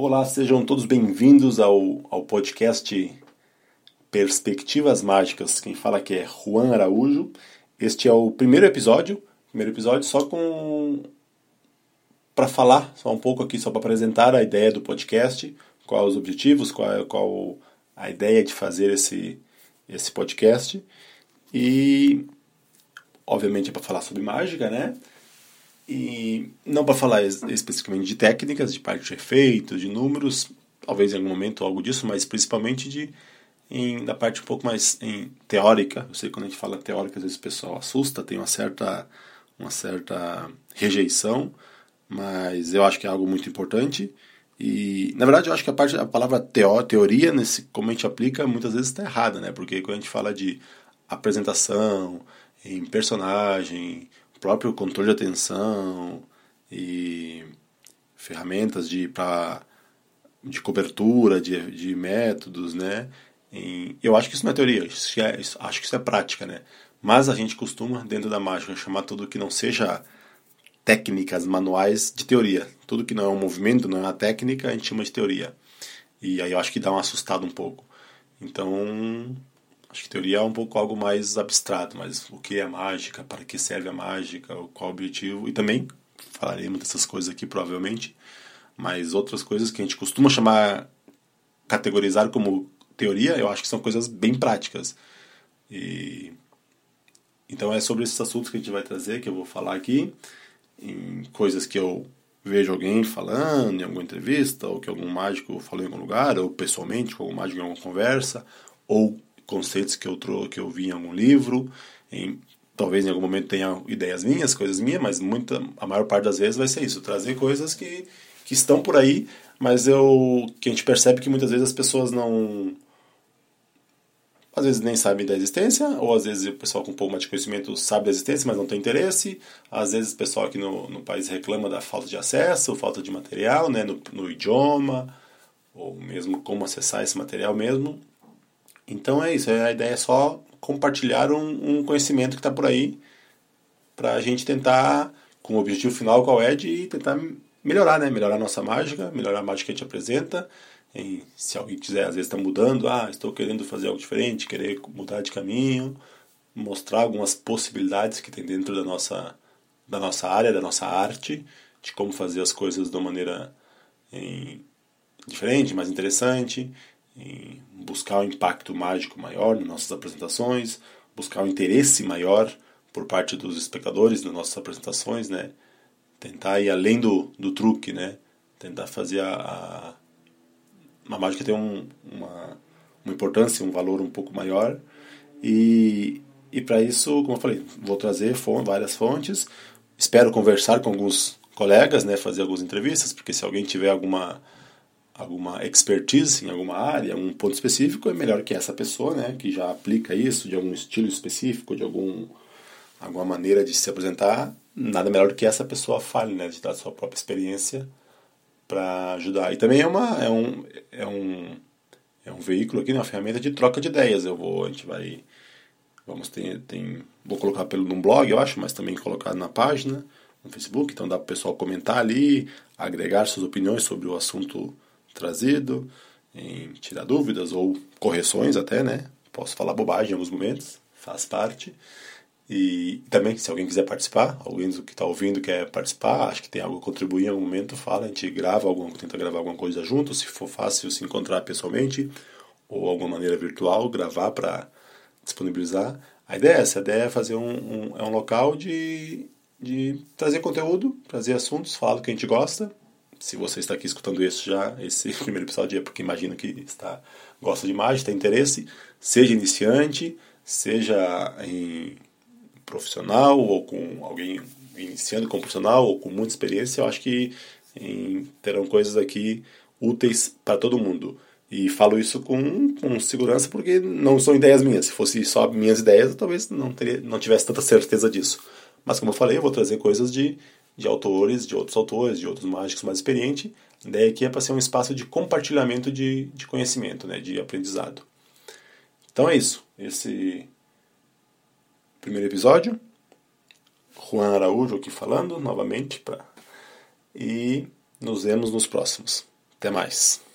Olá, sejam todos bem-vindos ao, ao podcast Perspectivas Mágicas. Quem fala aqui é Juan Araújo. Este é o primeiro episódio, primeiro episódio só com para falar só um pouco aqui, só para apresentar a ideia do podcast, quais os objetivos, qual, qual a ideia de fazer esse, esse podcast. E, obviamente, é para falar sobre mágica, né? E não para falar especificamente de técnicas, de parte de efeitos, de números, talvez em algum momento algo disso, mas principalmente de em, da parte um pouco mais em, teórica. Eu sei que quando a gente fala teórica, às vezes o pessoal assusta, tem uma certa, uma certa rejeição, mas eu acho que é algo muito importante. E, na verdade, eu acho que a, parte, a palavra teo, teoria, nesse, como a gente aplica, muitas vezes está errada, né? Porque quando a gente fala de apresentação, em personagem, próprio controle de atenção e ferramentas de, pra, de cobertura, de, de métodos, né? Em, eu acho que isso não é teoria, isso é, isso, acho que isso é prática, né? Mas a gente costuma, dentro da mágica, chamar tudo que não seja técnicas manuais de teoria. Tudo que não é um movimento, não é uma técnica, a gente chama de teoria. E aí eu acho que dá um assustado um pouco. Então, Acho que teoria é um pouco algo mais abstrato, mas o que é mágica, para que serve a mágica, qual o objetivo, e também falaremos dessas coisas aqui provavelmente, mas outras coisas que a gente costuma chamar, categorizar como teoria, eu acho que são coisas bem práticas. E então é sobre esses assuntos que a gente vai trazer, que eu vou falar aqui, em coisas que eu vejo alguém falando em alguma entrevista, ou que algum mágico falou em algum lugar, ou pessoalmente com algum mágico em alguma conversa, ou conceitos que eu, trou que eu vi em algum livro, em, talvez em algum momento tenha ideias minhas, coisas minhas, mas muita, a maior parte das vezes vai ser isso, trazer coisas que, que estão por aí, mas eu que a gente percebe que muitas vezes as pessoas não às vezes nem sabem da existência, ou às vezes o pessoal com um pouco mais de conhecimento sabe da existência, mas não tem interesse. Às vezes o pessoal aqui no, no país reclama da falta de acesso, falta de material, né, no, no idioma, ou mesmo como acessar esse material mesmo. Então é isso, a ideia é só compartilhar um, um conhecimento que está por aí para a gente tentar, com o objetivo final qual é, de tentar melhorar, né? Melhorar a nossa mágica, melhorar a mágica que a gente apresenta. E se alguém quiser, às vezes está mudando, ah, estou querendo fazer algo diferente, querer mudar de caminho, mostrar algumas possibilidades que tem dentro da nossa, da nossa área, da nossa arte, de como fazer as coisas de uma maneira em, diferente, mais interessante, em buscar um impacto mágico maior nas nossas apresentações, buscar um interesse maior por parte dos espectadores nas nossas apresentações, né? Tentar ir além do, do truque, né? Tentar fazer a, a, a mágica ter um, uma, uma importância, um valor um pouco maior. E, e para isso, como eu falei, vou trazer várias fontes. Espero conversar com alguns colegas, né? Fazer algumas entrevistas, porque se alguém tiver alguma alguma expertise em alguma área, um ponto específico, é melhor que essa pessoa, né, que já aplica isso de algum estilo específico, de algum alguma maneira de se apresentar, nada melhor do que essa pessoa fale, né, de dar sua própria experiência para ajudar. E também é uma é um é um é um veículo aqui, né, uma ferramenta de troca de ideias. Eu vou, a gente vai vamos ter tem vou colocar pelo num blog, eu acho, mas também colocar na página no Facebook, então dá para o pessoal comentar ali, agregar suas opiniões sobre o assunto trazido, em tirar dúvidas ou correções até, né? Posso falar bobagem em alguns momentos, faz parte. E também, se alguém quiser participar, alguém que está ouvindo quer participar, acho que tem algo a contribuir em algum momento, fala, a gente grava, algum, tenta gravar alguma coisa junto, se for fácil se encontrar pessoalmente ou alguma maneira virtual, gravar para disponibilizar. A ideia é essa, a ideia é fazer um, um, é um local de, de trazer conteúdo, trazer assuntos, falar do que a gente gosta, se você está aqui escutando isso já, esse primeiro episódio é porque imagino que está gosta de imagem, tem interesse, seja iniciante, seja em profissional ou com alguém iniciando como profissional ou com muita experiência, eu acho que em, terão coisas aqui úteis para todo mundo. E falo isso com, com segurança porque não são ideias minhas. Se fosse só minhas ideias, eu talvez não, teria, não tivesse tanta certeza disso. Mas como eu falei, eu vou trazer coisas de de autores, de outros autores, de outros mágicos mais experientes. A ideia aqui é para ser um espaço de compartilhamento de, de conhecimento, né, de aprendizado. Então é isso. Esse primeiro episódio. Juan Araújo aqui falando novamente. Pra... E nos vemos nos próximos. Até mais.